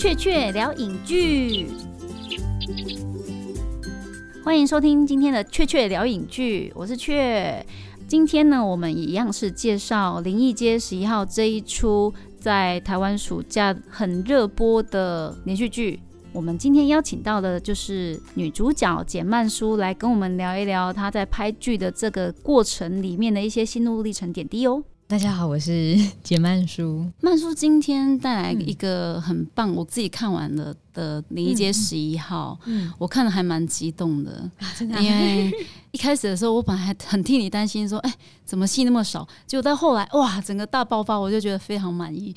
雀雀聊影剧，欢迎收听今天的雀雀聊影剧，我是雀。今天呢，我们一样是介绍《灵异街十一号》这一出在台湾暑假很热播的连续剧。我们今天邀请到的就是女主角简曼书来跟我们聊一聊她在拍剧的这个过程里面的一些心路历程点滴哦。大家好，我是 简曼书。曼书今天带来一个很棒，我自己看完了的《灵异街十一号》，嗯，我看了还蛮激动的，真的，因为。一开始的时候，我本来还很替你担心，说：“哎，怎么戏那么少？”结果到后来，哇，整个大爆发，我就觉得非常满意。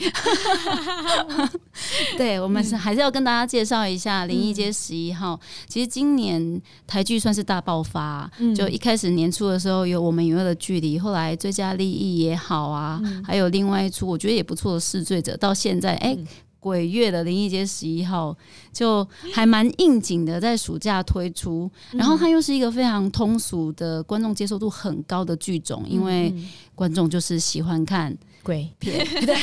对我们是还是要跟大家介绍一下《灵异街十一号》。其实今年台剧算是大爆发，就一开始年初的时候有《我们永远的距离》，后来《最佳利益》也好啊，还有另外一出我觉得也不错的《试罪者》，到现在哎。鬼月的灵异街十一号就还蛮应景的，在暑假推出，然后它又是一个非常通俗的观众接受度很高的剧种，因为观众就是喜欢看。鬼片，对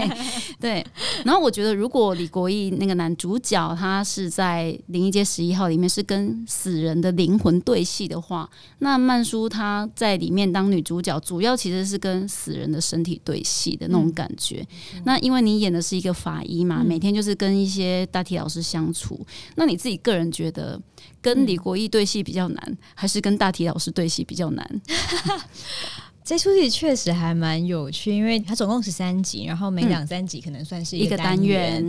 对。然后我觉得，如果李国义那个男主角他是在《灵异街十一号》里面是跟死人的灵魂对戏的话，那曼叔他在里面当女主角，主要其实是跟死人的身体对戏的那种感觉。那因为你演的是一个法医嘛，每天就是跟一些大体老师相处。那你自己个人觉得，跟李国义对戏比较难，还是跟大体老师对戏比较难？这出戏确实还蛮有趣，因为它总共十三集，然后每两三集可能算是一个单元。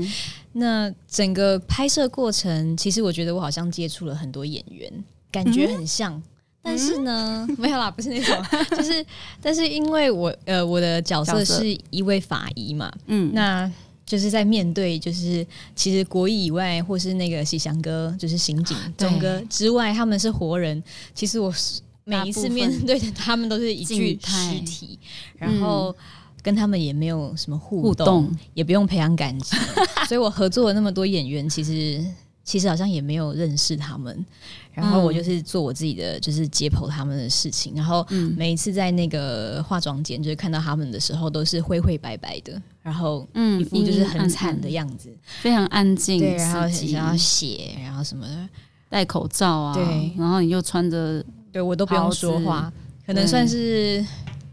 那整个拍摄过程，其实我觉得我好像接触了很多演员，感觉很像。但是呢，没有啦，不是那种，就是但是因为我呃我的角色是一位法医嘛，嗯，那就是在面对就是其实国艺以外，或是那个喜祥哥，就是刑警钟哥之外，他们是活人。其实我是。每一次面 对的他们都是一具尸体，然后跟他们也没有什么互动，也不用培养感情，所以我合作了那么多演员，其实其实好像也没有认识他们。然后我就是做我自己的，就是解剖他们的事情。然后每一次在那个化妆间，就是看到他们的时候，都是灰灰白白的，然后嗯，一副就是很惨的样子，非常安静。对，然后想要写，然后什么的，戴口罩啊，对，然后你又穿着。对我都不用说话，可能算是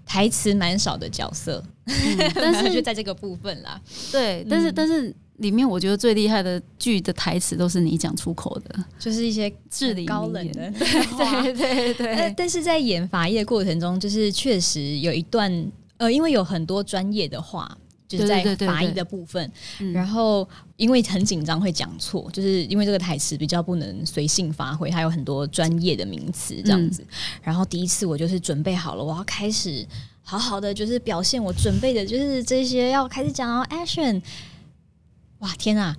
台词蛮少的角色，但是 就在这个部分啦。对，但是但是里面我觉得最厉害的剧的台词都是你讲出口的，就是一些 智力高冷的。对对对。但是在演法医的过程中，就是确实有一段呃，因为有很多专业的话。就是在法医的部分，然后因为很紧张会讲错，就是因为这个台词比较不能随性发挥，它有很多专业的名词这样子。然后第一次我就是准备好了，我要开始好好的就是表现我准备的，就是这些要开始讲 action。哇天啊！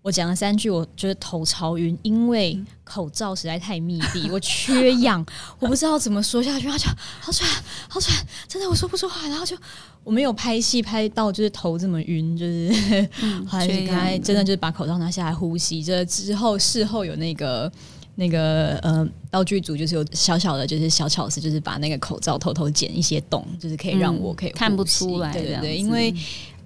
我讲了三句，我觉得头超晕，因为口罩实在太密闭，我缺氧，我不知道怎么说下去，然后就好喘，好喘，真的我说不出话，然后就我没有拍戏拍到就是头这么晕，就是后来刚才真的就是把口罩拿下来呼吸，这之后事后有那个那个呃道具组就是有小小的就是小巧思，就是把那个口罩偷偷剪一些洞，就是可以让我可以看不出来，对对对，因为。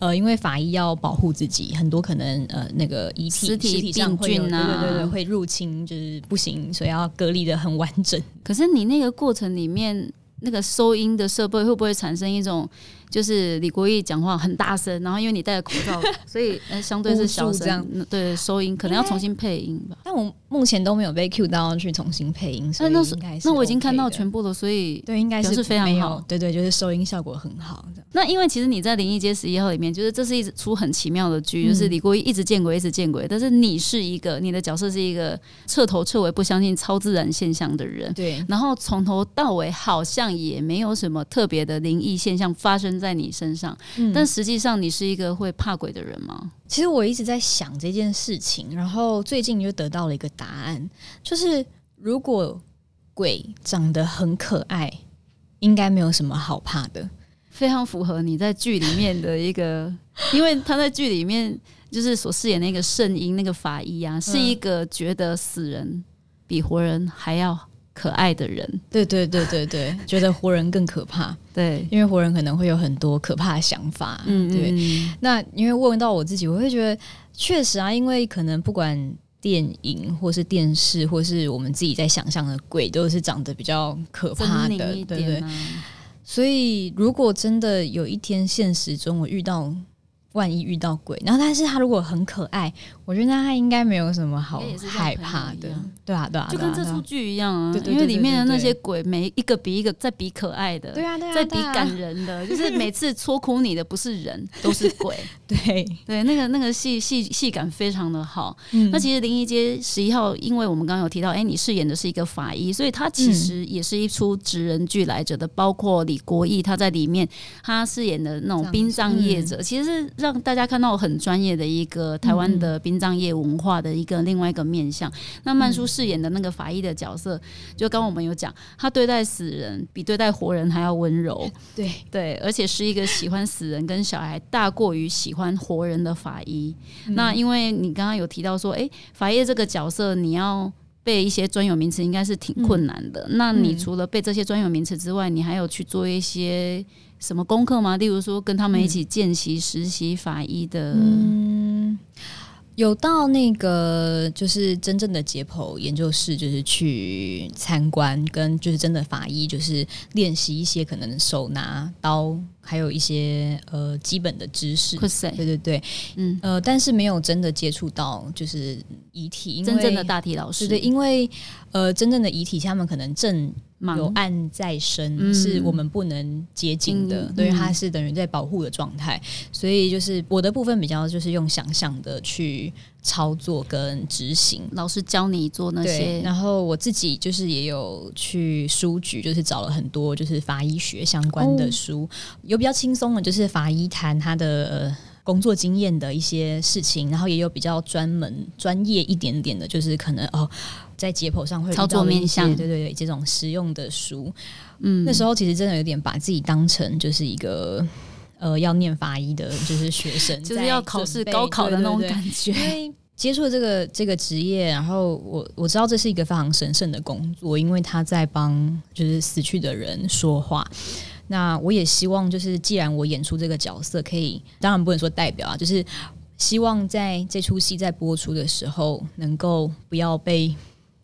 呃，因为法医要保护自己，很多可能呃那个遗体尸体上会有对对对会入侵，就是不行，所以要隔离的很完整。可是你那个过程里面，那个收音的设备会不会产生一种？就是李国义讲话很大声，然后因为你戴着口罩，所以 呃相对是小声，对收音可能要重新配音吧。但我目前都没有被 Q 到去重新配音，所以那是那我已经看到全部了，所以对应该是非常好。对对，就是收音效果很好。那因为其实你在《灵异街十一号》里面，就是这是一出很奇妙的剧，就是李国义一直见鬼，一直见鬼，但是你是一个你的角色是一个彻头彻尾不相信超自然现象的人，对。然后从头到尾好像也没有什么特别的灵异现象发生在你身上。但实际上，你是一个会怕鬼的人吗？其实我一直在想这件事情，然后最近就得到了一个答案，就是如果鬼长得很可爱，应该没有什么好怕的，非常符合你在剧里面的一个，因为他在剧里面就是所饰演那个圣婴那个法医啊，是一个觉得死人比活人还要。可爱的人。对对对对对，觉得活人更可怕。对，因为活人可能会有很多可怕的想法。嗯，对。那因为问到我自己，我会觉得确实啊，因为可能不管电影或是电视，或是我们自己在想象的鬼，都是长得比较可怕的，对对。所以，如果真的有一天现实中我遇到。万一遇到鬼，然后但是他如果很可爱，我觉得他应该没有什么好害怕的，对啊，对啊，就跟这出剧一样啊，因为里面的那些鬼，每一个比一个在比可爱的，对啊，对啊，在比感人的，就是每次戳哭你的不是人，都是鬼，对。对，那个那个戏戏戏感非常的好。那其实灵异街十一号，因为我们刚刚有提到，哎，你饰演的是一个法医，所以他其实也是一出职人剧来着的，包括李国义他在里面他饰演的那种殡葬业者，其实是。让大家看到很专业的一个台湾的殡葬业文化的一个另外一个面向。那曼叔饰演的那个法医的角色，就刚我们有讲，他对待死人比对待活人还要温柔。对对，而且是一个喜欢死人跟小孩大过于喜欢活人的法医。那因为你刚刚有提到说，哎，法医这个角色你要背一些专有名词，应该是挺困难的。那你除了背这些专有名词之外，你还有去做一些。什么功课吗？例如说，跟他们一起见习实习法医的，嗯，有到那个就是真正的解剖研究室，就是去参观，跟就是真的法医，就是练习一些可能手拿刀。还有一些呃基本的知识，对对对，嗯。呃，但是没有真的接触到就是遗体，真正的大体老师，对，因为呃真正的遗体，他们可能正有案在身，是我们不能接近的，对，它是等于在保护的状态，所以就是我的部分比较就是用想象的去操作跟执行，老师教你做那些，然后我自己就是也有去书局，就是找了很多就是法医学相关的书。有比较轻松的，就是法医谈他的工作经验的一些事情，然后也有比较专门、专业一点点的，就是可能哦，在解剖上会操作面向，对对对，这种实用的书。嗯，那时候其实真的有点把自己当成就是一个呃要念法医的，就是学生，就是要考试高考的那种感觉。接触这个这个职业，然后我我知道这是一个非常神圣的工作，因为他在帮就是死去的人说话。那我也希望，就是既然我演出这个角色，可以当然不能说代表啊，就是希望在这出戏在播出的时候，能够不要被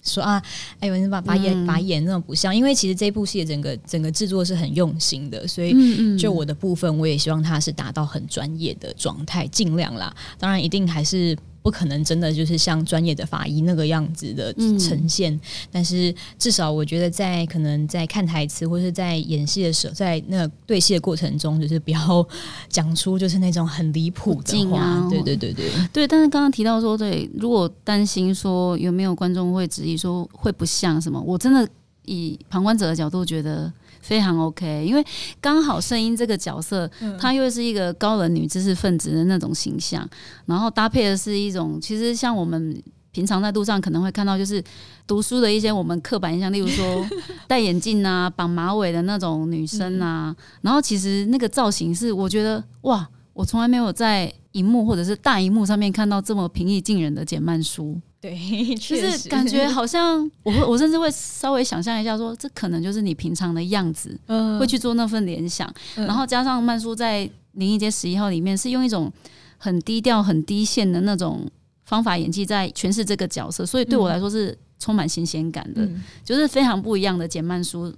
说啊，哎呦，你把把演把演那种不像，因为其实这部戏的整个整个制作是很用心的，所以就我的部分，我也希望它是达到很专业的状态，尽量啦，当然一定还是。不可能真的就是像专业的法医那个样子的呈现，但是至少我觉得在可能在看台词或是在演戏的时候，在那个对戏的过程中，就是不要讲出就是那种很离谱的话。对对对对对。但是刚刚提到说，对，如果担心说有没有观众会质疑说会不像什么，我真的以旁观者的角度觉得。非常 OK，因为刚好声音这个角色，她又是一个高冷女知识分子的那种形象，然后搭配的是一种，其实像我们平常在路上可能会看到，就是读书的一些我们刻板印象，例如说 戴眼镜啊、绑马尾的那种女生啊，然后其实那个造型是，我觉得哇，我从来没有在荧幕或者是大荧幕上面看到这么平易近人的简曼书。对，就是感觉好像我会，我甚至会稍微想象一下，说这可能就是你平常的样子，会去做那份联想。然后加上曼叔在《灵异街十一号》里面是用一种很低调、很低线的那种方法演技在诠释这个角色，所以对我来说是充满新鲜感的，就是非常不一样的简曼叔。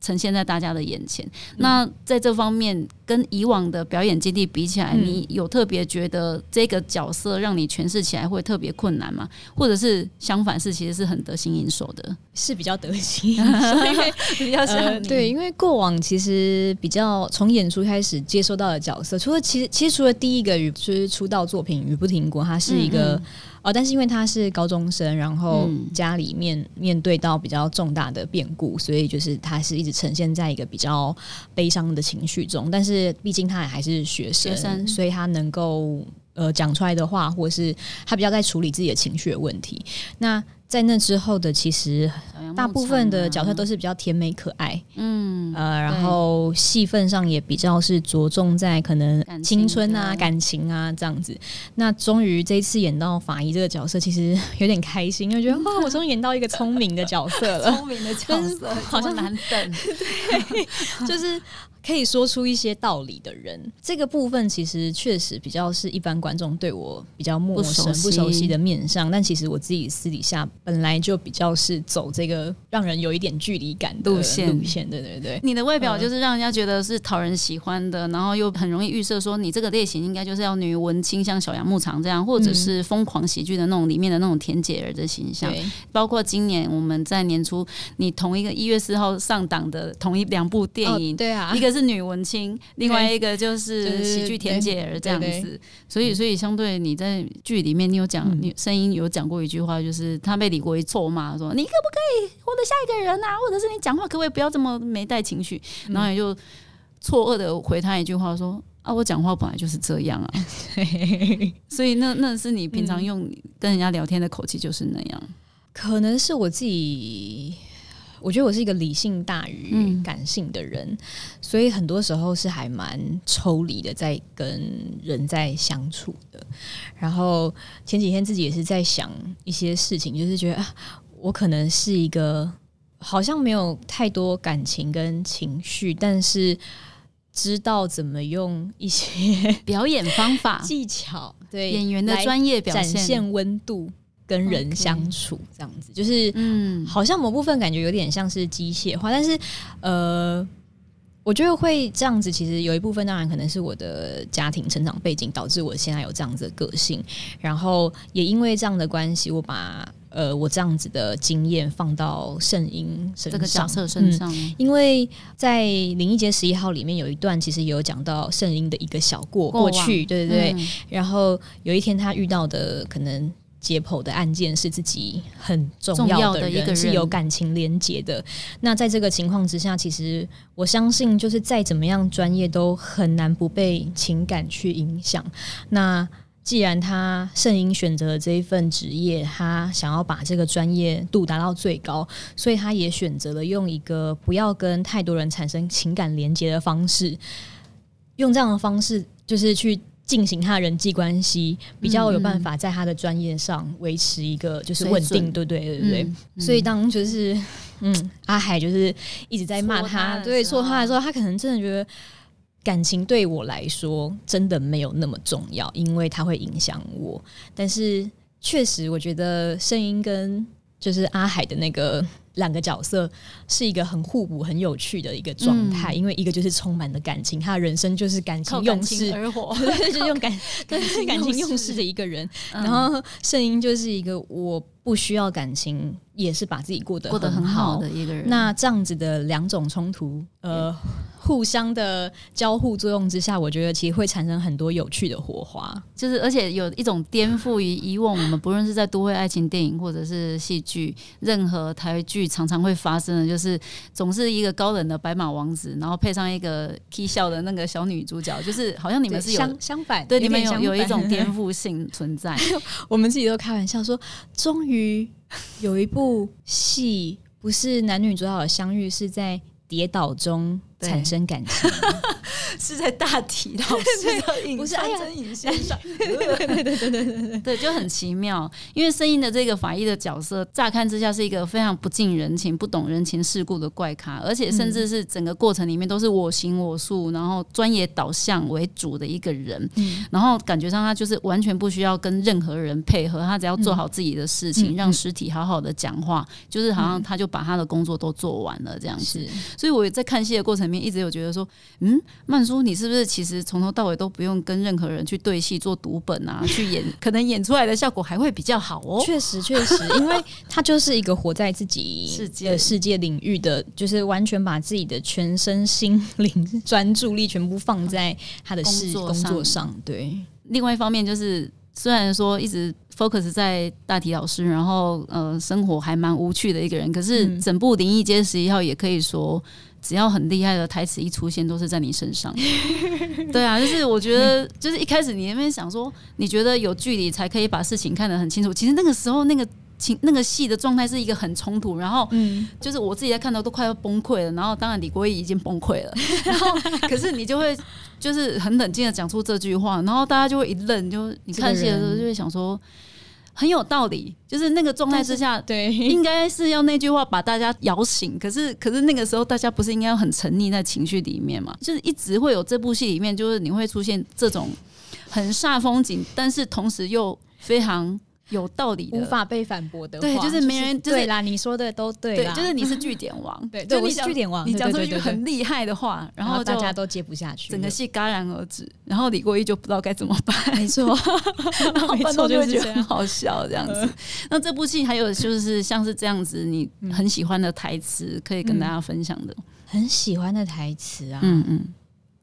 呈现在大家的眼前。那在这方面，跟以往的表演基地比起来，你有特别觉得这个角色让你诠释起来会特别困难吗？或者是相反，是其实是很得心应手的？是比较得心应手，因为 比较像对，因为过往其实比较从演出开始接收到的角色，除了其实其实除了第一个与就是出道作品《雨不停过》，它是一个。哦，但是因为他是高中生，然后家里面面对到比较重大的变故，所以就是他是一直呈现在一个比较悲伤的情绪中。但是毕竟他也还是学生，所以他能够呃讲出来的话，或是他比较在处理自己的情绪的问题。那在那之后的，其实大部分的角色都是比较甜美可爱，嗯，呃，然后戏份上也比较是着重在可能青春啊、感情啊这样子。那终于这一次演到法医这个角色，其实有点开心，因为觉得 哇，我终于演到一个聪明的角色了，聪明的角色 好像难等，对，就是。可以说出一些道理的人，这个部分其实确实比较是一般观众对我比较陌生、不熟悉的面上。但其实我自己私底下本来就比较是走这个让人有一点距离感的路线。路线，对对对。你的外表就是让人家觉得是讨人喜欢的，然后又很容易预设说你这个类型应该就是要女文青，像小杨牧场这样，或者是疯狂喜剧的那种里面的那种甜姐儿的形象。包括今年我们在年初，你同一个一月四号上档的同一两部电影，对啊，一个。是女文青，另外一个就是喜剧甜姐儿这样子，所以所以相对你在剧里面，你有讲，你声音有讲过一句话，就是他被李国一臭骂说：“你可不可以活得下一个人啊？或者是你讲话可不可以不要这么没带情绪？”然后也就错愕的回他一句话说：“啊，我讲话本来就是这样啊。”所以那那是你平常用跟人家聊天的口气就是那样，可能是我自己。我觉得我是一个理性大于感性的人，所以很多时候是还蛮抽离的，在跟人在相处的。然后前几天自己也是在想一些事情，就是觉得啊，我可能是一个好像没有太多感情跟情绪，但是知道怎么用一些 表演方法技巧，对演员的专业表现温度。跟人相处这样子，就是嗯，好像某部分感觉有点像是机械化，但是呃，我觉得会这样子，其实有一部分当然可能是我的家庭成长背景导致我现在有这样子的个性，然后也因为这样的关系，我把呃我这样子的经验放到圣婴这个角色身上，因为在《灵异节十一号》里面有一段，其实有讲到圣婴的一个小过过去，对对对，然后有一天他遇到的可能。解剖的案件是自己很重要的人，是有感情连结的。那在这个情况之下，其实我相信，就是再怎么样专业，都很难不被情感去影响。那既然他圣英选择了这一份职业，他想要把这个专业度达到最高，所以他也选择了用一个不要跟太多人产生情感连接的方式，用这样的方式，就是去。进行他的人际关系比较有办法在他的专业上维持一个就是稳定，对对对对对。所以当就是嗯阿海就是一直在骂他，对说他的时候，他可能真的觉得感情对我来说真的没有那么重要，因为他会影响我。但是确实，我觉得声音跟就是阿海的那个。两个角色是一个很互补、很有趣的一个状态，因为一个就是充满了感情，他的人生就是感情用事而活，就是用感感情用事的一个人。然后圣婴就是一个我不需要感情，也是把自己过得过得很好的一个人。那这样子的两种冲突，呃。互相的交互作用之下，我觉得其实会产生很多有趣的火花，就是而且有一种颠覆于以往我们不论是在都会爱情电影或者是戏剧，任何台剧常常会发生的，就是总是一个高冷的白马王子，然后配上一个 K 笑的那个小女主角，就是好像你们是相相反，对你们有有一种颠覆性存在。我们自己都开玩笑说，终于有一部戏不是男女主角的相遇，是在跌倒中。产生感情 是在大体老师的影山真影身上，对对对对对对对，就很奇妙。因为声音的这个法医的角色，乍看之下是一个非常不近人情、不懂人情世故的怪咖，而且甚至是整个过程里面都是我行我素，然后专业导向为主的一个人。然后感觉上他就是完全不需要跟任何人配合，他只要做好自己的事情，让尸体好好的讲话，就是好像他就把他的工作都做完了这样子。所以我在看戏的过程。面一直有觉得说，嗯，曼叔，你是不是其实从头到尾都不用跟任何人去对戏做读本啊？去演，可能演出来的效果还会比较好哦。确实，确实，因为他就是一个活在自己世界世界领域的，就是完全把自己的全身心灵专注力全部放在他的事工作上。对，另外一方面就是，虽然说一直 focus 在大体老师，然后呃，生活还蛮无趣的一个人，可是整部《灵异街十一号》也可以说。只要很厉害的台词一出现，都是在你身上。对啊，就是我觉得，就是一开始你那边想说，你觉得有距离才可以把事情看得很清楚。其实那个时候，那个情那个戏的状态是一个很冲突，然后嗯，就是我自己在看到都快要崩溃了，然后当然李国毅已经崩溃了，然后可是你就会就是很冷静的讲出这句话，然后大家就会一愣，就你看戏的时候就会想说。很有道理，就是那个状态之下，对，应该是要那句话把大家摇醒。可是，可是那个时候大家不是应该很沉溺在情绪里面嘛？就是一直会有这部戏里面，就是你会出现这种很煞风景，但是同时又非常。有道理的，无法被反驳的，对，就是没人对啦。你说的都对，对，就是你是据点王，对，对，我是据点王。你讲出一句很厉害的话，然后大家都接不下去，整个戏戛然而止。然后李国毅就不知道该怎么办，没错，然后观众，就会觉得很好笑这样子。那这部戏还有就是像是这样子，你很喜欢的台词可以跟大家分享的，很喜欢的台词啊，嗯嗯。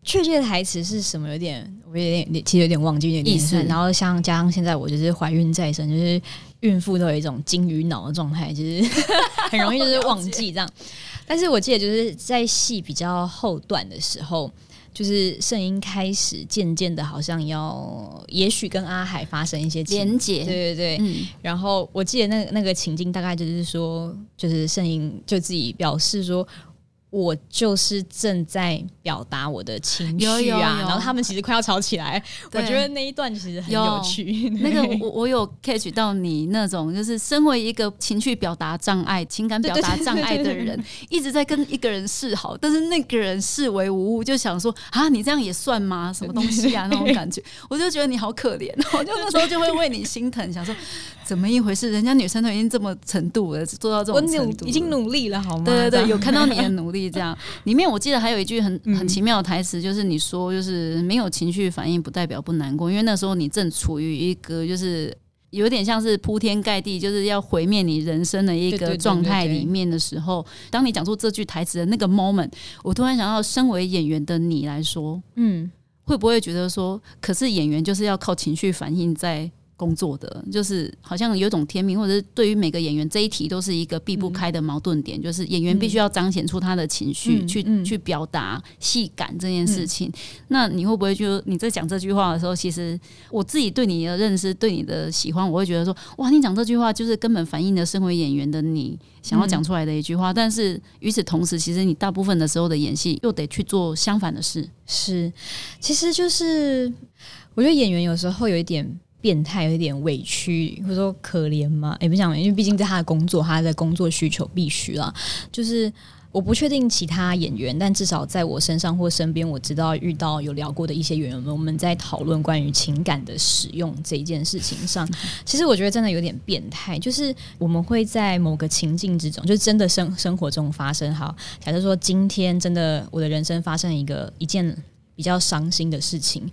确切的台词是什么？有点，我有点，其实有点忘记，有点意思。然后像加上现在我就是怀孕在身，就是孕妇都有一种金鱼脑的状态，就是 很容易就是忘记这样。但是我记得就是在戏比较后段的时候，就是圣音开始渐渐的，好像要也许跟阿海发生一些连结，对对对。然后我记得那那个情境大概就是说，就是圣音就自己表示说。我就是正在表达我的情绪啊，然后他们其实快要吵起来。我觉得那一段其实很有趣。那个我我有 catch 到你那种，就是身为一个情绪表达障碍、情感表达 障碍的人，一直在跟一个人示好，但是那个人视为无物，就想说啊，你这样也算吗？什么东西啊？那种感觉，我就觉得你好可怜。我就那时候就会为你心疼，想说怎么一回事？人家女生都已经这么程度了，做到这种程度，已经努力了，好吗？对对对，有看到你的努力。这样，里面我记得还有一句很很奇妙的台词，就是你说，就是没有情绪反应不代表不难过，因为那时候你正处于一个就是有点像是铺天盖地，就是要毁灭你人生的一个状态里面的时候，当你讲出这句台词的那个 moment，我突然想到，身为演员的你来说，嗯，会不会觉得说，可是演员就是要靠情绪反应在。工作的就是好像有种天命，或者是对于每个演员这一题都是一个避不开的矛盾点，就是演员必须要彰显出他的情绪，去去表达戏感这件事情。那你会不会就你在讲这句话的时候，其实我自己对你的认识、对你的喜欢，我会觉得说，哇，你讲这句话就是根本反映了身为演员的你想要讲出来的一句话。但是与此同时，其实你大部分的时候的演戏又得去做相反的事。是，其实就是我觉得演员有时候有一点。变态有一点委屈，或者说可怜吗？也不想，因为毕竟在他的工作，他的工作需求必须啦。就是我不确定其他演员，但至少在我身上或身边，我知道遇到有聊过的一些演员们，我们在讨论关于情感的使用这一件事情上，其实我觉得真的有点变态。就是我们会在某个情境之中，就是真的生生活中发生。好，假设说今天真的我的人生发生一个一件比较伤心的事情。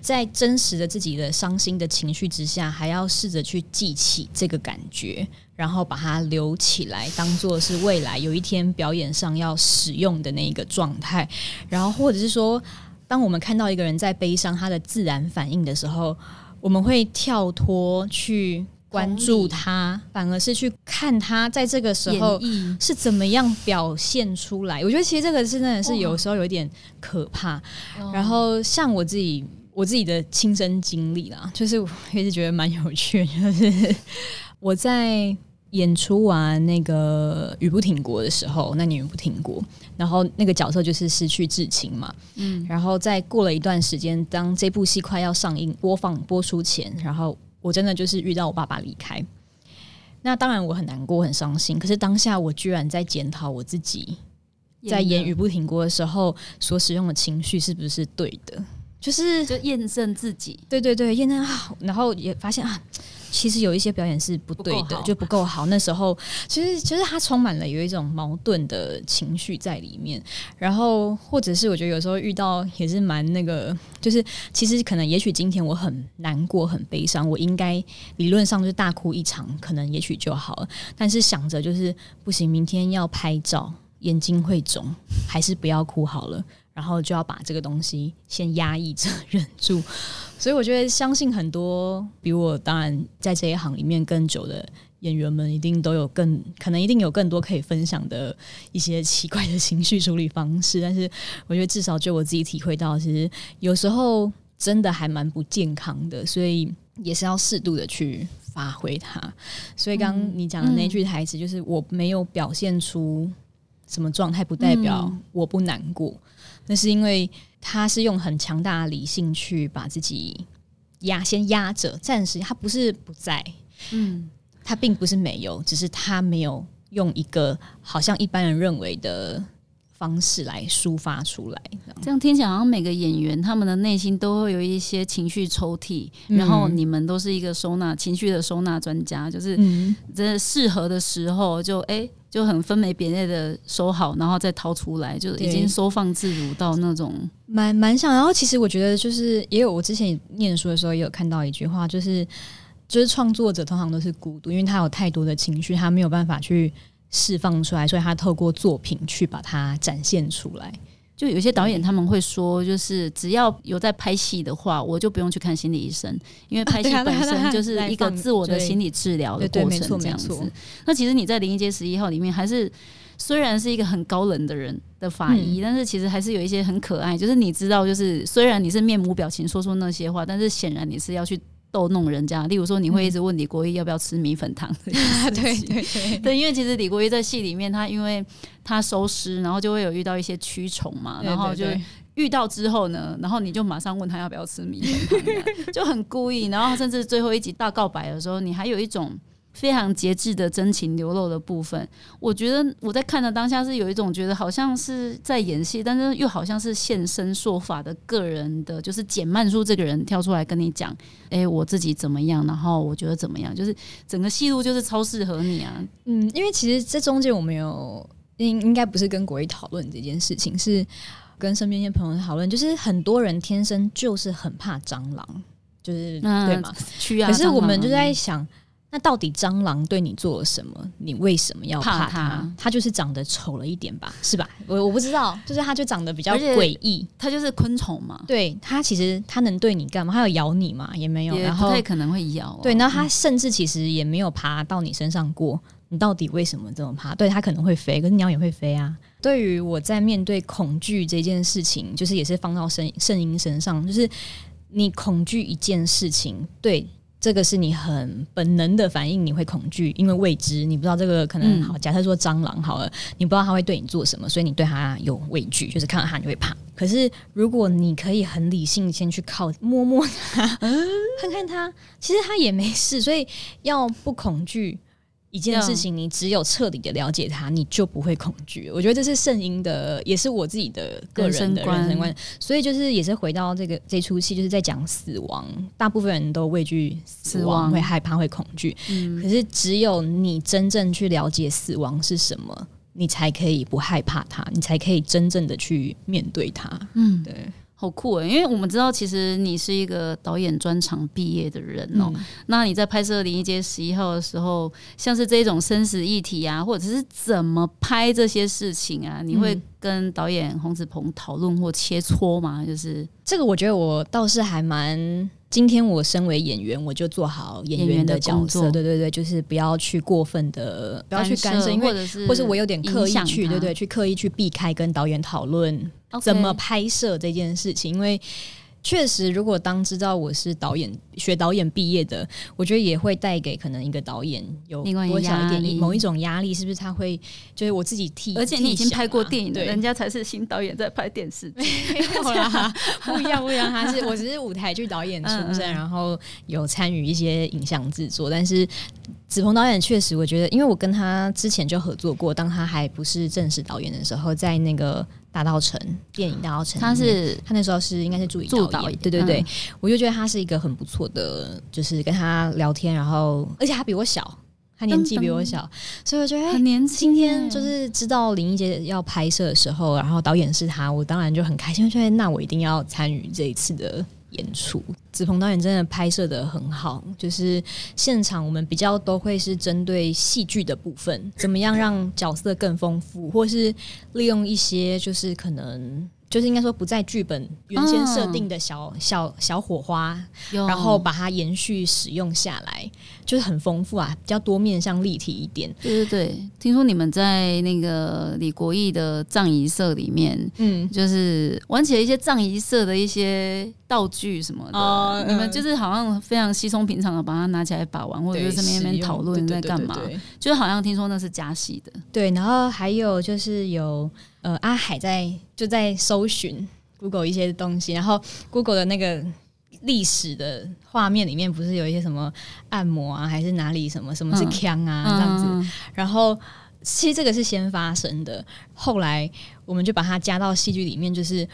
在真实的自己的伤心的情绪之下，还要试着去记起这个感觉，然后把它留起来，当做是未来有一天表演上要使用的那一个状态。然后，或者是说，当我们看到一个人在悲伤，他的自然反应的时候，我们会跳脱去关注他，反而是去看他在这个时候是怎么样表现出来。我觉得其实这个是真的是有时候有点可怕。然后，像我自己。我自己的亲身经历啦，就是我一直觉得蛮有趣，就是 我在演出完那个《雨不停国》的时候，那年雨不停国，然后那个角色就是失去至亲嘛，嗯，然后在过了一段时间，当这部戏快要上映、播放、播出前，然后我真的就是遇到我爸爸离开，那当然我很难过、很伤心，可是当下我居然在检讨我自己，在演《雨不停国》的时候所使用的情绪是不是对的。就是就验证自己，对对对，验证啊，然后也发现啊，其实有一些表演是不对的，就不够好。那时候其实其实他充满了有一种矛盾的情绪在里面，然后或者是我觉得有时候遇到也是蛮那个，就是其实可能也许今天我很难过很悲伤，我应该理论上就是大哭一场，可能也许就好了。但是想着就是不行，明天要拍照，眼睛会肿，还是不要哭好了。然后就要把这个东西先压抑着 忍住，所以我觉得相信很多比我当然在这一行里面更久的演员们，一定都有更可能一定有更多可以分享的一些奇怪的情绪处理方式。但是我觉得至少就我自己体会到，其实有时候真的还蛮不健康的，所以也是要适度的去发挥它。所以刚刚你讲的那句台词，就是我没有表现出什么状态，不代表我不难过。那是因为他是用很强大的理性去把自己压先压着，暂时他不是不在，嗯，他并不是没有，只是他没有用一个好像一般人认为的。方式来抒发出来，这样。听起来好像每个演员他们的内心都会有一些情绪抽屉，然后你们都是一个收纳情绪的收纳专家，就是在适合的时候就哎就很分门别类的收好，然后再掏出来，就已经收放自如到那种蛮蛮像。然后其实我觉得就是也有我之前念书的时候也有看到一句话，就是就是创作者通常都是孤独，因为他有太多的情绪，他没有办法去。释放出来，所以他透过作品去把它展现出来。就有些导演他们会说，就是只要有在拍戏的话，我就不用去看心理医生，因为 拍戏本身就是一个自我的心理治疗的过程，这样子。那其实你在《灵异街十一号》里面，还是虽然是一个很高冷的人的法医，但是其实还是有一些很可爱。就是你知道，就是虽然你是面无表情说出那些话，但是显然你是要去。逗弄人家，例如说你会一直问李国毅要不要吃米粉汤，对对对。对，因为其实李国毅在戏里面，他因为他收尸，然后就会有遇到一些蛆虫嘛，然后就遇到之后呢，然后你就马上问他要不要吃米粉汤，就很故意，然后甚至最后一集大告白的时候，你还有一种。非常节制的真情流露的部分，我觉得我在看的当下是有一种觉得好像是在演戏，但是又好像是现身说法的个人的，就是简曼书这个人跳出来跟你讲，哎，我自己怎么样，然后我觉得怎么样，就是整个戏路就是超适合你啊。嗯，因为其实这中间我们有应应该不是跟国一讨论这件事情，是跟身边一些朋友讨论，就是很多人天生就是很怕蟑螂，就是对吗？可是我们就在想。那到底蟑螂对你做了什么？你为什么要怕它？它就是长得丑了一点吧，是吧？我我不知道，就是它就长得比较诡异。它就是昆虫嘛。对，它其实它能对你干嘛？它有咬你嘛？也没有。然后它可能会咬。对，那它甚至其实也没有爬到你身上过。你到底为什么这么怕？对，它可能会飞，可是鸟也会飞啊。对于我在面对恐惧这件事情，就是也是放到圣圣婴身上，就是你恐惧一件事情，对。这个是你很本能的反应，你会恐惧，因为未知，你不知道这个可能好。假设说蟑螂好了，你不知道它会对你做什么，所以你对它有畏惧，就是看到它你会怕。可是如果你可以很理性，先去靠摸摸它，看看它，其实它也没事，所以要不恐惧。一件事情，你只有彻底的了解它，你就不会恐惧。我觉得这是圣婴的，也是我自己的个人的人生观。所以就是也是回到这个这出戏，就是在讲死亡。大部分人都畏惧死亡，会害怕，会恐惧。可是只有你真正去了解死亡是什么，你才可以不害怕它，你才可以真正的去面对它。嗯，对。好酷诶，因为我们知道，其实你是一个导演专场毕业的人哦。那你在拍摄《林一街十一号》的时候，像是这种生死议题啊，或者是怎么拍这些事情啊，你会跟导演洪子鹏讨论或切磋吗？就是这个，我觉得我倒是还蛮。今天我身为演员，我就做好演员的角色。对对对，就是不要去过分的，不要去干涉，或者是，或是我有点刻意去，对对，去刻意去避开跟导演讨论怎么拍摄这件事情，因为。确实，如果当知道我是导演学导演毕业的，我觉得也会带给可能一个导演有多少一点某一种压力，是不是？他会就是我自己替，而且你已经拍过电影的人家才是新导演在拍电视剧，不一样不一样。他是我只是舞台剧导演出身，然后有参与一些影像制作，但是子鹏导演确实，我觉得，因为我跟他之前就合作过，当他还不是正式导演的时候，在那个。大道城电影大道城，他是他那时候是应该是助理导演，对对对，我就觉得他是一个很不错的，就是跟他聊天，然后而且他比我小，他年纪比我小，所以我觉得很年轻。今天就是知道林一杰要拍摄的时候，然后导演是他，我当然就很开心，觉得那我一定要参与这一次的。演出，子鹏导演真的拍摄的很好，就是现场我们比较都会是针对戏剧的部分，怎么样让角色更丰富，或是利用一些就是可能就是应该说不在剧本原先设定的小小小火花，然后把它延续使用下来，就是很丰富啊，比较多面向立体一点。对对对，听说你们在那个李国义的葬仪社里面，嗯，就是玩起了一些葬仪社的一些道具什么的，你们就是好像非常稀松平常的把它拿起来把玩，或者就是那边讨论在干嘛，就是好像听说那是加戏的。对，然后还有就是有。呃，阿海在就在搜寻 Google 一些东西，然后 Google 的那个历史的画面里面，不是有一些什么按摩啊，还是哪里什么什么是枪啊这样子？然后其实这个是先发生的，后来我们就把它加到戏剧里面，就是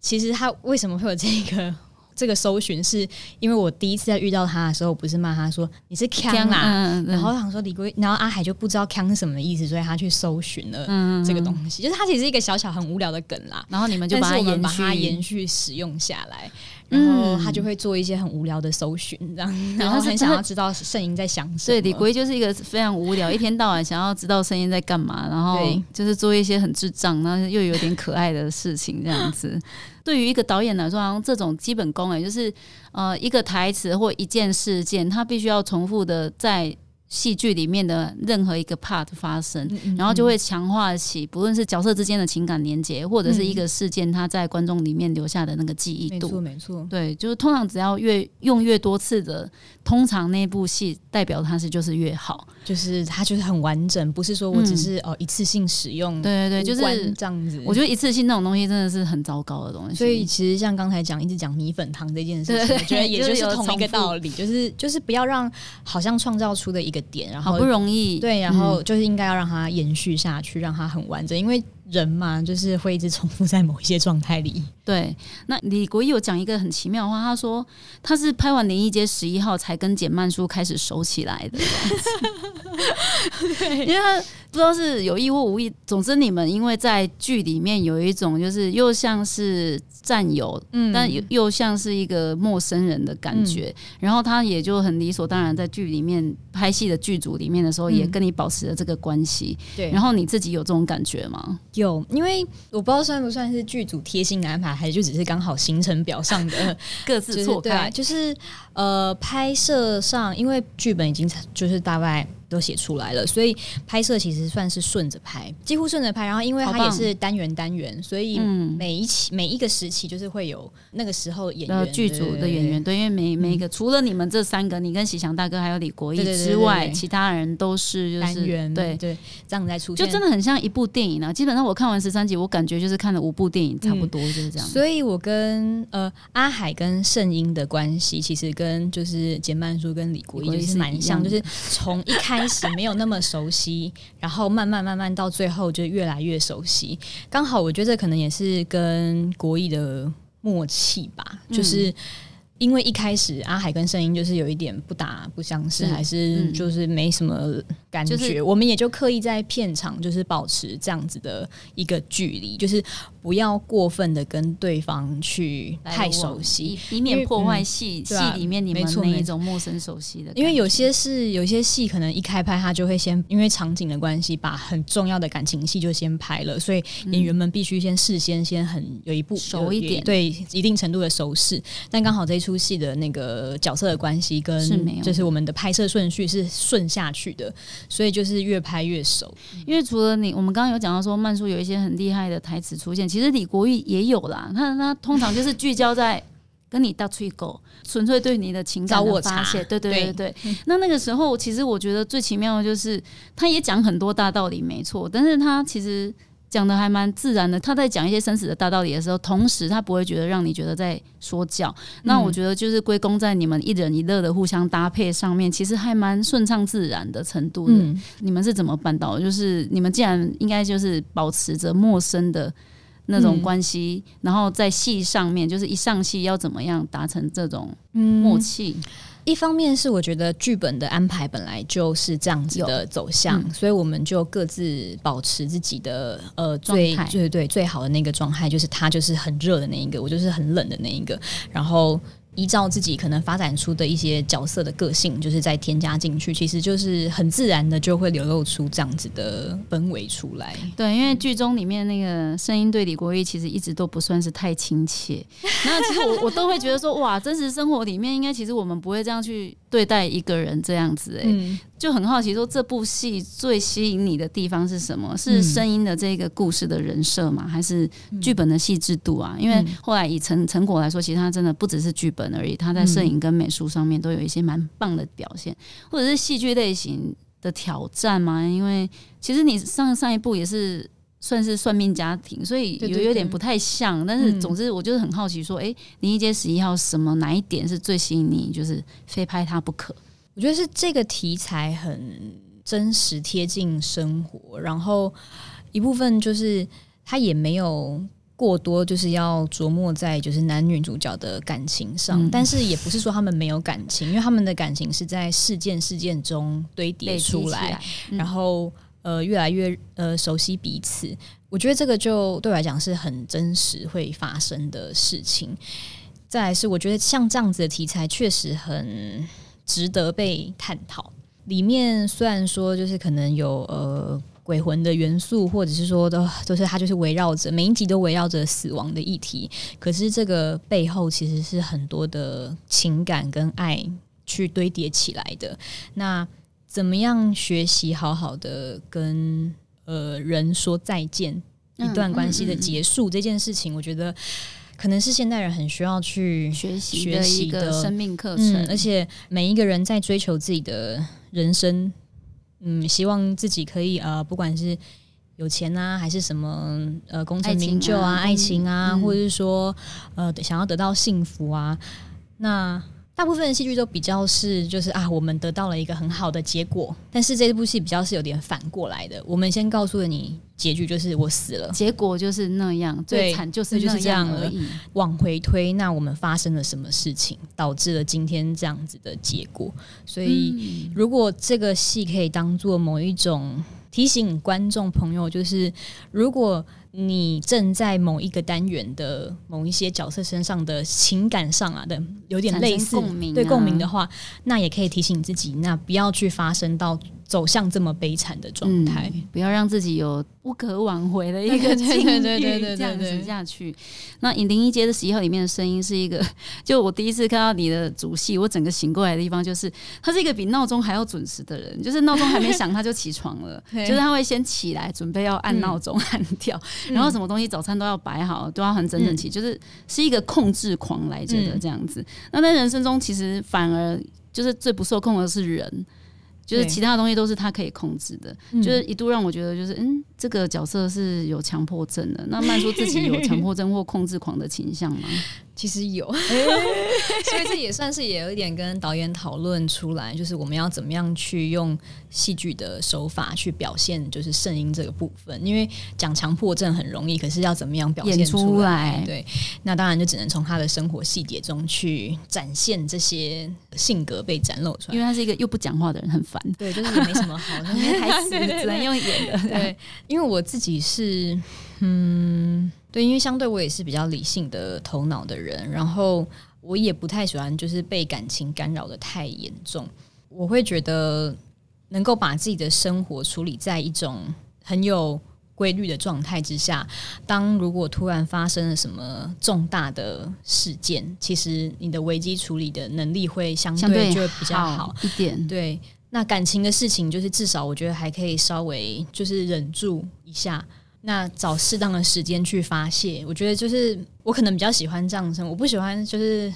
其实他为什么会有这个？这个搜寻是因为我第一次在遇到他的时候，不是骂他说你是康啊，然后想说李龟，然后阿海就不知道康是什么意思，所以他去搜寻了这个东西，就是他其实是一个小小很无聊的梗啦。然后你们就把它把它延续使用下来。然后他就会做一些很无聊的搜寻，这样，然后很想要知道圣音在想什么。对，李逵就是一个非常无聊，一天到晚想要知道声音在干嘛，然后就是做一些很智障，然后又有点可爱的事情，这样子。对于一个导演来说，好像这种基本功，哎，就是呃，一个台词或一件事件，他必须要重复的在。戏剧里面的任何一个 part 发生，然后就会强化起不论是角色之间的情感连接，或者是一个事件它在观众里面留下的那个记忆度。没错，没错。对，就是通常只要越用越多次的，通常那部戏代表它是就是越好，就是它就是很完整，不是说我只是哦一次性使用。对对对，就是这样子。我觉得一次性那种东西真的是很糟糕的东西。所以其实像刚才讲一直讲米粉汤这件事情，我觉得也就是同一个道理，就是就是不要让好像创造出的一个点，然后好不容易对，然后就是应该要让它延续下去，让它很完整，因为。人嘛，就是会一直重复在某一些状态里。对，那李国义有讲一个很奇妙的话，他说他是拍完《灵异街十一号》才跟简曼书开始熟起来的。对，因为他不知道是有意或无意，总之你们因为在剧里面有一种就是又像是战友，嗯，但又又像是一个陌生人的感觉。然后他也就很理所当然在剧里面拍戏的剧组里面的时候，也跟你保持了这个关系。对，然后你自己有这种感觉吗？有，因为我不知道算不算是剧组贴心的安排，还是就只是刚好行程表上的 各自错开。就是呃，拍摄上，因为剧本已经就是大概。都写出来了，所以拍摄其实算是顺着拍，几乎顺着拍。然后因为它也是单元单元，所以每一期每一个时期就是会有那个时候演员剧组的演员。对，因为每每一个除了你们这三个，你跟喜祥大哥还有李国义之外，其他人都是单元。对对，这样在出现，就真的很像一部电影啊！基本上我看完十三集，我感觉就是看了五部电影，差不多就是这样。所以我跟呃阿海跟圣英的关系，其实跟就是简曼书跟李国义是蛮像，就是从一开。开始没有那么熟悉，然后慢慢慢慢到最后就越来越熟悉。刚好我觉得可能也是跟国艺的默契吧，就是因为一开始阿海跟声音就是有一点不打不相识，还是就是没什么感觉，我们也就刻意在片场就是保持这样子的一个距离，就是。不要过分的跟对方去太熟悉，以免破坏戏戏里面你们那一种陌生熟悉的。因为有些是有些戏，可能一开拍他就会先因为场景的关系，把很重要的感情戏就先拍了，所以演员们必须先事先先很有一部熟一点，对一定程度的熟识。但刚好这一出戏的那个角色的关系跟就是我们的拍摄顺序是顺下去的，所以就是越拍越熟。因为除了你，我们刚刚有讲到说曼叔有一些很厉害的台词出现。其实李国玉也有啦，他他通常就是聚焦在 跟你大吹狗，纯粹对你的情感的发泄。对对对对，那那个时候，其实我觉得最奇妙的就是，他也讲很多大道理，没错，但是他其实讲的还蛮自然的。他在讲一些生死的大道理的时候，同时他不会觉得让你觉得在说教。那我觉得就是归功在你们一人一乐的互相搭配上面，其实还蛮顺畅自然的程度。嗯，你们是怎么办到？就是你们既然应该就是保持着陌生的。那种关系，然后在戏上面，就是一上戏要怎么样达成这种默契？一方面是我觉得剧本的安排本来就是这样子的走向，所以我们就各自保持自己的呃最最对最好的那个状态，就是他就是很热的那一个，我就是很冷的那一个，然后。依照自己可能发展出的一些角色的个性，就是再添加进去，其实就是很自然的就会流露出这样子的氛围出来。对，因为剧中里面那个声音对李国毅其实一直都不算是太亲切，那其实我我都会觉得说，哇，真实生活里面应该其实我们不会这样去对待一个人这样子，哎，就很好奇说这部戏最吸引你的地方是什么？是声音的这个故事的人设吗？还是剧本的细致度啊？因为后来以成成果来说，其实它真的不只是剧本。而已，他在摄影跟美术上面都有一些蛮棒的表现，或者是戏剧类型的挑战吗。因为其实你上上一部也是算是算命家庭，所以有有点不太像。但是总之，我就是很好奇，说，哎，林一街十一号什么哪一点是最吸引你，就是非拍它不可？我觉得是这个题材很真实贴近生活，然后一部分就是他也没有。过多就是要琢磨在就是男女主角的感情上，但是也不是说他们没有感情，因为他们的感情是在事件事件中堆叠出来，然后呃越来越呃熟悉彼此。我觉得这个就对我来讲是很真实会发生的事情。再来是我觉得像这样子的题材确实很值得被探讨。里面虽然说就是可能有呃。鬼魂的元素，或者是说都都是它，就是围绕着每一集都围绕着死亡的议题。可是这个背后其实是很多的情感跟爱去堆叠起来的。那怎么样学习好好的跟呃人说再见？一段关系的结束这件事情，我觉得可能是现代人很需要去学习学习的生命课程。而且每一个人在追求自己的人生。嗯，希望自己可以呃，不管是有钱啊，还是什么呃，功成名就啊，爱情啊，或者是说呃，想要得到幸福啊，那大部分的戏剧都比较是就是啊，我们得到了一个很好的结果，但是这部戏比较是有点反过来的。我们先告诉了你结局，就是我死了，结果就是那样，最惨就是就是这样而已。往回推，那我们发生了什么事情，导致了今天这样子的结果？所以，如果这个戏可以当做某一种提醒观众朋友，就是如果。你正在某一个单元的某一些角色身上的情感上啊的有点类似对共鸣的话，那也可以提醒自己，那不要去发生到。走向这么悲惨的状态，不要让自己有不可挽回的一个境遇，这样子下去。那《影灵一街的十一号》里面的声音是一个，就我第一次看到你的主戏，我整个醒过来的地方就是，他是一个比闹钟还要准时的人，就是闹钟还没响他就起床了，就是他会先起来准备要按闹钟按掉，然后什么东西早餐都要摆好，都要很整整齐，就是是一个控制狂来着的这样子。那在人生中，其实反而就是最不受控的是人。就是其他的东西都是他可以控制的，就是一度让我觉得，就是嗯，这个角色是有强迫症的。那曼叔自己有强迫症或控制狂的倾向吗？其实有，所以这也算是也有一点跟导演讨论出来，就是我们要怎么样去用戏剧的手法去表现，就是声音这个部分。因为讲强迫症很容易，可是要怎么样表现出来？对，那当然就只能从他的生活细节中去展现这些性格被展露出来。因为他是一个又不讲话的人，很烦。对，就是也没什么好，那些台词 只能用演的。对，因为我自己是嗯。对，因为相对我也是比较理性的头脑的人，然后我也不太喜欢就是被感情干扰的太严重。我会觉得能够把自己的生活处理在一种很有规律的状态之下，当如果突然发生了什么重大的事件，其实你的危机处理的能力会相对就会比较好一点。对，那感情的事情，就是至少我觉得还可以稍微就是忍住一下。那找适当的时间去发泄，我觉得就是我可能比较喜欢这样子，我不喜欢就是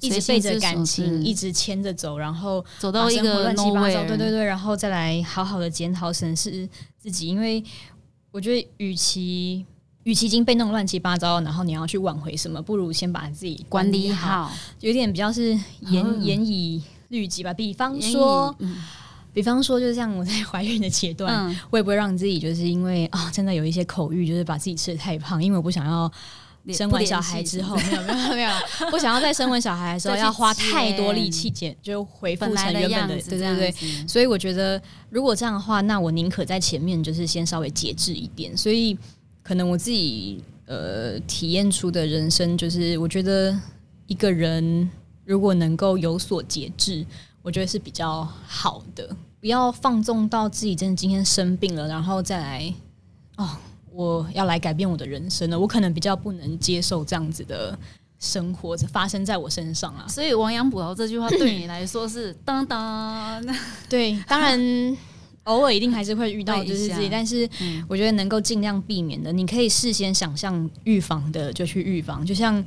一直背着感情一直牵着走，然后走到一个乱七八糟，对对对，然后再来好好的检讨审视自己，因为我觉得与其与其已经被弄乱七八糟，然后你要去挽回什么，不如先把自己管理好，有点比较是严严以律己吧。比方说。比方说，就是像我在怀孕的阶段，我也不会让自己就是因为啊，真的有一些口欲，就是把自己吃的太胖，因为我不想要生完小孩之后，没有没有 没有，不想要在生完小孩的时候 要花太多力气减，就恢复成原本的，对对对。所以我觉得，如果这样的话，那我宁可在前面就是先稍微节制一点。所以，可能我自己呃体验出的人生，就是我觉得一个人。如果能够有所节制，我觉得是比较好的。不要放纵到自己真的今天生病了，然后再来哦，我要来改变我的人生了。我可能比较不能接受这样子的生活发生在我身上啊。所以亡羊补牢这句话对你来说是当当。对，当然偶尔一定还是会遇到就是自己，但是我觉得能够尽量避免的，你可以事先想象预防的就去预防，就像。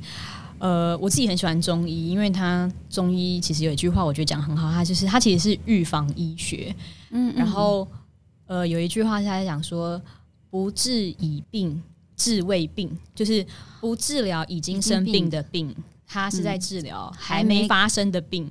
呃，我自己很喜欢中医，因为他中医其实有一句话，我觉得讲很好，他就是他其实是预防医学。嗯，然后呃，有一句话是在讲说，不治已病，治未病，就是不治疗已经生病的病，他是在治疗还没发生的病，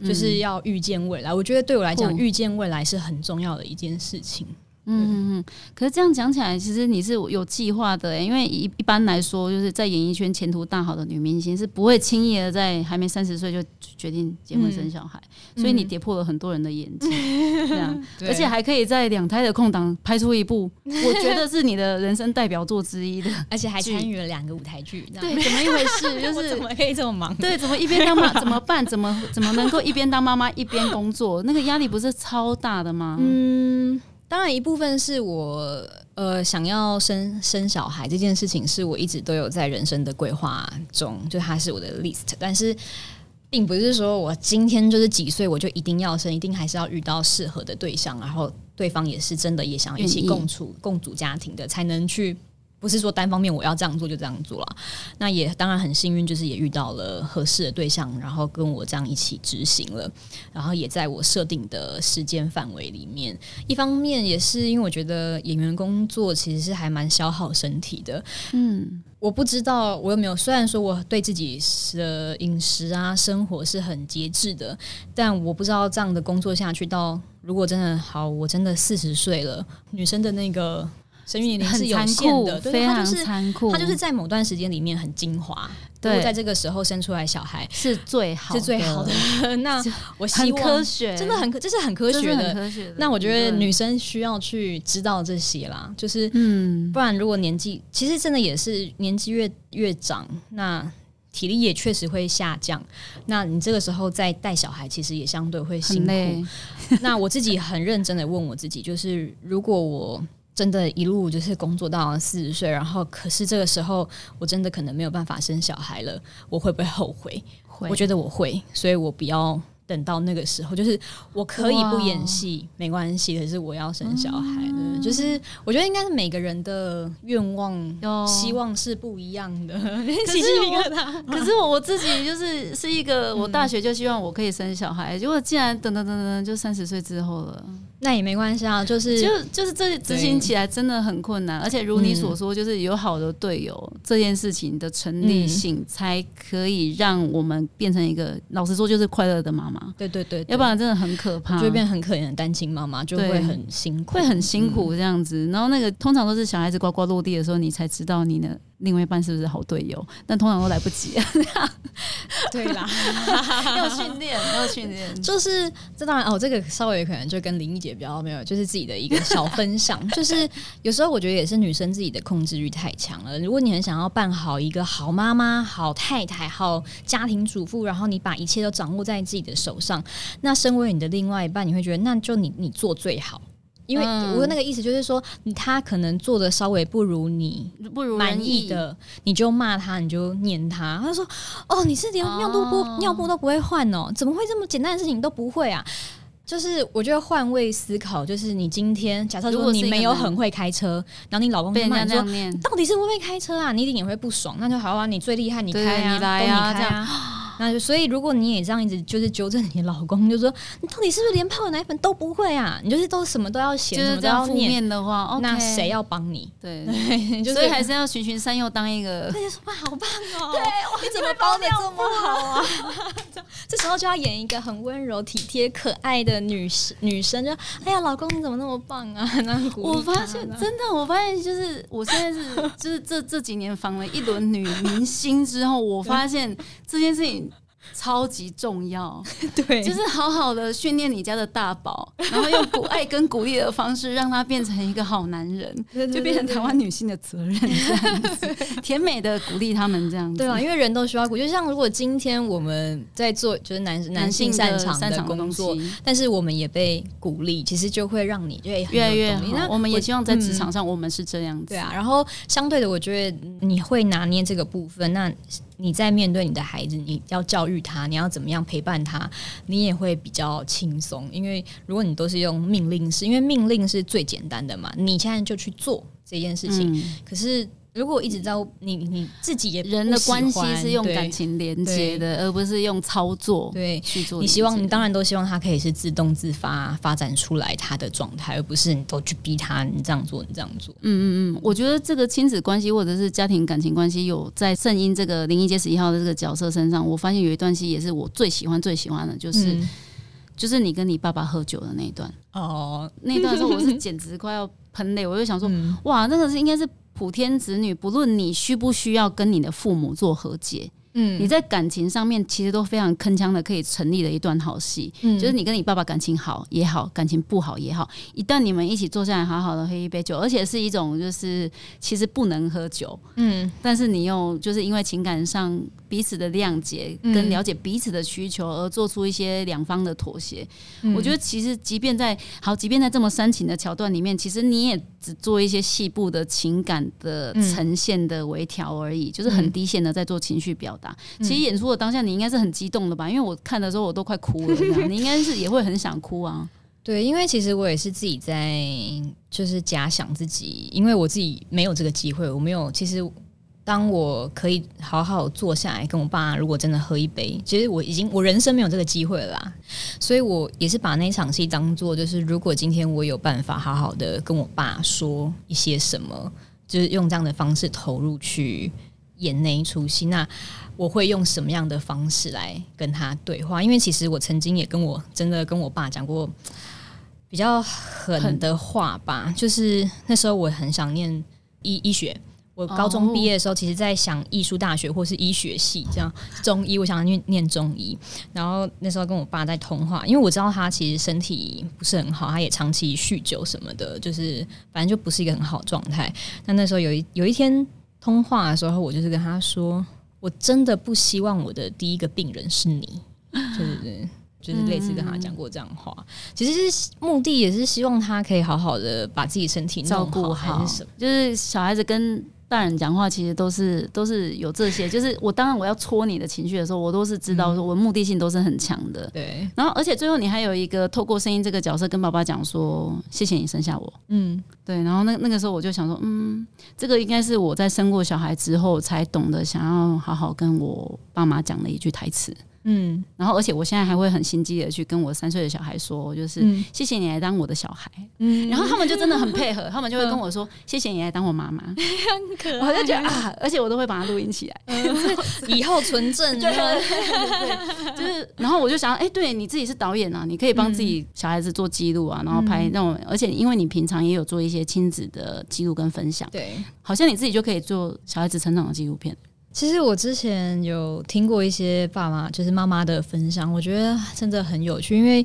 就是要预见未来。我觉得对我来讲，预见未来是很重要的一件事情。嗯嗯，可是这样讲起来，其实你是有计划的，因为一一般来说，就是在演艺圈前途大好的女明星是不会轻易的在还没三十岁就决定结婚生小孩，所以你跌破了很多人的眼睛，这样，而且还可以在两胎的空档拍出一部，我觉得是你的人生代表作之一的，而且还参与了两个舞台剧，对，怎么一回事？就是怎么可以这么忙？对，怎么一边当妈 怎么办？怎么怎么能够一边当妈妈一边工作？那个压力不是超大的吗？嗯。当然，一部分是我呃想要生生小孩这件事情，是我一直都有在人生的规划中，就它是我的 list。但是，并不是说我今天就是几岁我就一定要生，一定还是要遇到适合的对象，然后对方也是真的也想要一起共处共组家庭的，才能去。不是说单方面我要这样做就这样做了，那也当然很幸运，就是也遇到了合适的对象，然后跟我这样一起执行了，然后也在我设定的时间范围里面。一方面也是因为我觉得演员工作其实是还蛮消耗身体的。嗯，我不知道我有没有，虽然说我对自己的饮食啊生活是很节制的，但我不知道这样的工作下去到如果真的好，我真的四十岁了，女生的那个。生育年龄是有限的，非常残酷。它就是在某段时间里面很精华，对，在这个时候生出来小孩是最好是最好的。那我希望科学真的很这是很科学的。那我觉得女生需要去知道这些啦，就是嗯，不然如果年纪其实真的也是年纪越越长，那体力也确实会下降。那你这个时候再带小孩，其实也相对会辛苦。那我自己很认真的问我自己，就是如果我。真的，一路就是工作到四十岁，然后可是这个时候，我真的可能没有办法生小孩了，我会不会后悔？会，我觉得我会，所以我不要。等到那个时候，就是我可以不演戏没关系，可是我要生小孩的，就是我觉得应该是每个人的愿望、希望是不一样的。可是我，可是我我自己就是是一个，我大学就希望我可以生小孩，结果竟然等等等等，就三十岁之后了，那也没关系啊，就是就就是这执行起来真的很困难，而且如你所说，就是有好的队友，这件事情的成立性才可以让我们变成一个，老实说就是快乐的妈妈。对对对，要不然真的很可怕，就会变很可怜的单亲妈妈，就会很辛苦，会很辛苦这样子。然后那个通常都是小孩子呱呱落地的时候，你才知道你的。另外一半是不是好队友？但通常都来不及。对啦，要训练，要训练。就是这当然哦，这个稍微可能就跟林忆姐比较没有，就是自己的一个小分享。就是有时候我觉得也是女生自己的控制欲太强了。如果你很想要办好一个好妈妈、好太太、好家庭主妇，然后你把一切都掌握在自己的手上，那身为你的另外一半，你会觉得那就你你做最好。因为我的那个意思就是说，他可能做的稍微不如你不如满意的，你就骂他，你就念他。他说：“哦，你是连尿布不尿布都不会换哦？怎么会这么简单的事情都不会啊？”就是我觉得换位思考，就是你今天假设如果你没有很会开车，然后你老公被骂说到底是不会开车啊，你一定也会不爽。那就好啊，你最厉害，你开啊，都你开啊。那就所以，如果你也这样一直就是纠正你老公，就说你到底是不是连泡奶粉都不会啊？你就是都什么都要写，就是这样负面的话，那谁要帮你？对对，所以还是要循循善诱，当一个。他就说哇，好棒哦！对，你怎么包的这么好啊？这时候就要演一个很温柔、体贴、可爱的女生，女生就哎呀，老公你怎么那么棒啊？那我发现真的，我发现就是我现在是就是这这几年访了一轮女明星之后，我发现这件事情。超级重要，对，就是好好的训练你家的大宝，然后用鼓爱跟鼓励的方式，让他变成一个好男人，就变成台湾女性的责任，这样子，甜美的鼓励他们这样子。对啊，因为人都需要鼓，就像如果今天我们在做就是男男性擅长的工作，但是我们也被鼓励，其实就会让你越越来越好。那我们也希望在职场上我们是这样子。对啊，然后相对的，我觉得你会拿捏这个部分，那。你在面对你的孩子，你要教育他，你要怎么样陪伴他，你也会比较轻松。因为如果你都是用命令式，因为命令是最简单的嘛，你现在就去做这件事情。可是。如果一直在你你自己也人的关系是用感情连接的，而不是用操作对去做。你希望你当然都希望他可以是自动自发发展出来他的状态，而不是你都去逼他你这样做你这样做。嗯嗯嗯，我觉得这个亲子关系或者是家庭感情关系，有在圣婴这个零一街十一号的这个角色身上，我发现有一段戏也是我最喜欢最喜欢的，就是就是你跟你爸爸喝酒的那一段哦，那段时候我是简直快要喷泪，我就想说哇，那个是应该是。普天子女，不论你需不需要跟你的父母做和解。嗯，你在感情上面其实都非常铿锵的，可以成立的一段好戏。嗯，就是你跟你爸爸感情好也好，感情不好也好，一旦你们一起坐下来好好的喝一杯酒，而且是一种就是其实不能喝酒，嗯，但是你又就是因为情感上彼此的谅解跟了解彼此的需求而做出一些两方的妥协。我觉得其实即便在好，即便在这么煽情的桥段里面，其实你也只做一些细部的情感的呈现的微调而已，就是很低线的在做情绪表达。其实演出的当下，你应该是很激动的吧？因为我看的时候，我都快哭了。你应该是也会很想哭啊。对，因为其实我也是自己在就是假想自己，因为我自己没有这个机会，我没有。其实当我可以好好坐下来跟我爸，如果真的喝一杯，其实我已经我人生没有这个机会了。所以我也是把那场戏当做，就是如果今天我有办法好好的跟我爸说一些什么，就是用这样的方式投入去演那一出戏，那。我会用什么样的方式来跟他对话？因为其实我曾经也跟我真的跟我爸讲过比较狠的话吧。就是那时候我很想念医医学，我高中毕业的时候，其实在想艺术大学或是医学系这样中医，我想念念中医。然后那时候跟我爸在通话，因为我知道他其实身体不是很好，他也长期酗酒什么的，就是反正就不是一个很好状态。那那时候有一有一天通话的时候，我就是跟他说。我真的不希望我的第一个病人是你，就是就是类似跟他讲过这样话，其实是目的也是希望他可以好好的把自己身体照顾好，还是什么？就是小孩子跟。大人讲话其实都是都是有这些，就是我当然我要戳你的情绪的时候，我都是知道说我目的性都是很强的。对，然后而且最后你还有一个透过声音这个角色跟爸爸讲说谢谢你生下我。嗯，对。然后那那个时候我就想说，嗯，这个应该是我在生过小孩之后才懂得想要好好跟我爸妈讲的一句台词。嗯，然后而且我现在还会很心机的去跟我三岁的小孩说，就是谢谢你来当我的小孩，嗯，然后他们就真的很配合，他们就会跟我说谢谢你来当我妈妈，很可爱，我就觉得啊，而且我都会把它录音起来，以后存证，对对，就是，然后我就想，哎，对你自己是导演啊，你可以帮自己小孩子做记录啊，然后拍那种，而且因为你平常也有做一些亲子的记录跟分享，对，好像你自己就可以做小孩子成长的纪录片。其实我之前有听过一些爸妈，就是妈妈的分享，我觉得真的很有趣，因为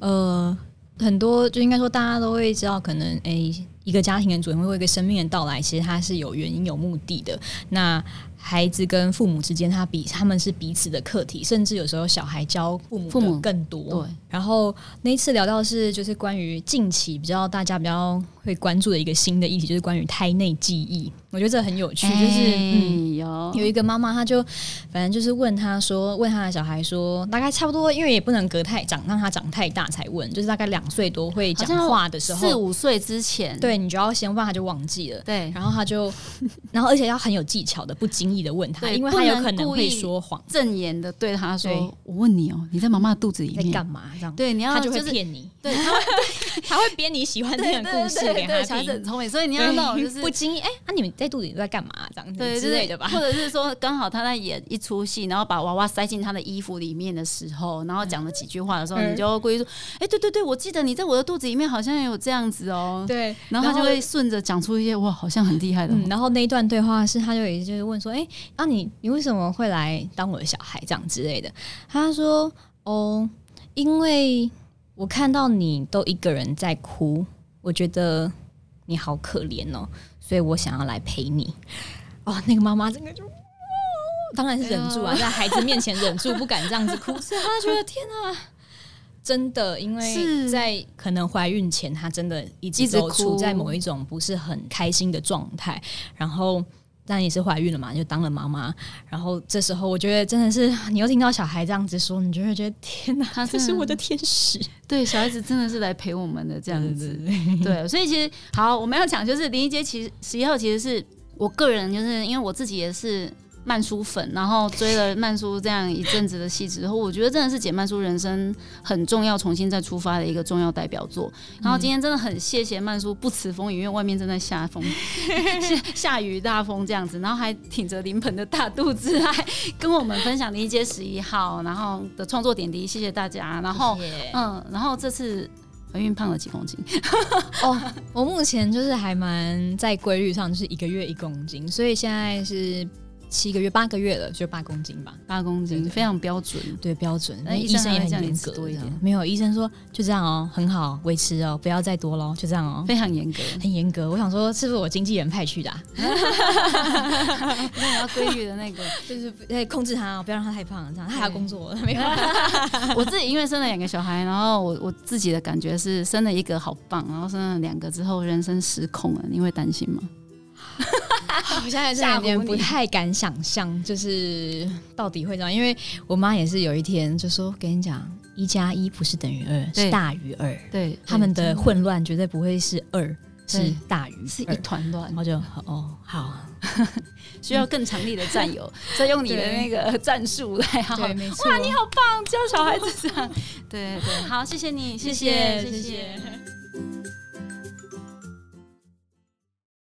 呃，很多就应该说大家都会知道，可能诶，一个家庭的组成或一个生命的到来，其实它是有原因有目的的。那孩子跟父母之间，他比他们是彼此的课题，甚至有时候小孩教父母父母更多。对。然后那一次聊到是，就是关于近期比较大家比较会关注的一个新的议题，就是关于胎内记忆。我觉得这很有趣，就是嗯，有。有一个妈妈，她就反正就是问她说，问她的小孩说，大概差不多，因为也不能隔太长，让他长太大才问，就是大概两岁多会讲话的时候，四五岁之前，对你就要先问，他就忘记了。对，然后他就，然后而且要很有技巧的，不经意的问他，因为他有可能会说谎，正言的对他说：“我问你哦，你在妈妈肚子里面。干嘛？”这样。对，你要他就会骗你，对，他 会编你喜欢听的 故事给他听，很聪明。所以你要那种就是不经意，哎，啊，你们在肚子里都在干嘛？这样子之类的吧？或者是说，刚好他在演一出戏，然后把娃娃塞进他的衣服里面的时候，然后讲了几句话的时候，你就故意说，哎，对对对，我记得你在我的肚子里面好像有这样子哦。对，然后他就会顺着讲出一些哇，好像很厉害的。然后那一段对话是，他就也就是问说，哎，啊，你你为什么会来当我的小孩这样之类的？他说，哦，因为。我看到你都一个人在哭，我觉得你好可怜哦，所以我想要来陪你。哦，那个妈妈整个就，当然是忍住啊，在孩子面前忍住不敢这样子哭，是她觉得天哪，真的，因为在可能怀孕前，她真的一直都处在某一种不是很开心的状态，然后。但也是怀孕了嘛，就当了妈妈。然后这时候，我觉得真的是，你又听到小孩这样子说，你就会觉得天哪，他 这是我的天使。对，小孩子真的是来陪我们的这样子。对，所以其实好，我们要讲就是林一杰，其实十一号其实是我个人，就是因为我自己也是。曼叔粉，然后追了曼叔这样一阵子的戏之后，我觉得真的是解曼叔人生很重要、重新再出发的一个重要代表作。然后今天真的很谢谢曼叔不辞风雨，因为外面正在下风、下 下雨大风这样子，然后还挺着临盆的大肚子来跟我们分享《一街十一号》然后的创作点滴，谢谢大家。然后嗯，然后这次怀孕胖了几公斤？哦，我目前就是还蛮在规律上，就是一个月一公斤，所以现在是。七个月、八个月了，就八公斤吧，八公斤非常标准，对标准。那医生也很严格，多一点。没有医生说就这样哦，很好，维持哦，不要再多喽，就这样哦，非常严格，很严格。我想说，是不是我经纪人派去的？那你要规律的那个，就是在控制他，不要让他太胖，这样他还要工作。没有，我自己因为生了两个小孩，然后我我自己的感觉是生了一个好棒，然后生了两个之后人生失控了，你会担心吗？我现在是有点不太敢想象，就是到底会这样，因为我妈也是有一天就说：“跟你讲，一加一不是等于二，是大于二。”对，他们的混乱绝对不会是二，是大于，是一团乱。然后就哦，好，需要更强力的战友，再用你的那个 战术来，对。哇，你好棒，教小孩子这样，对对，好，谢谢你，谢谢，谢谢。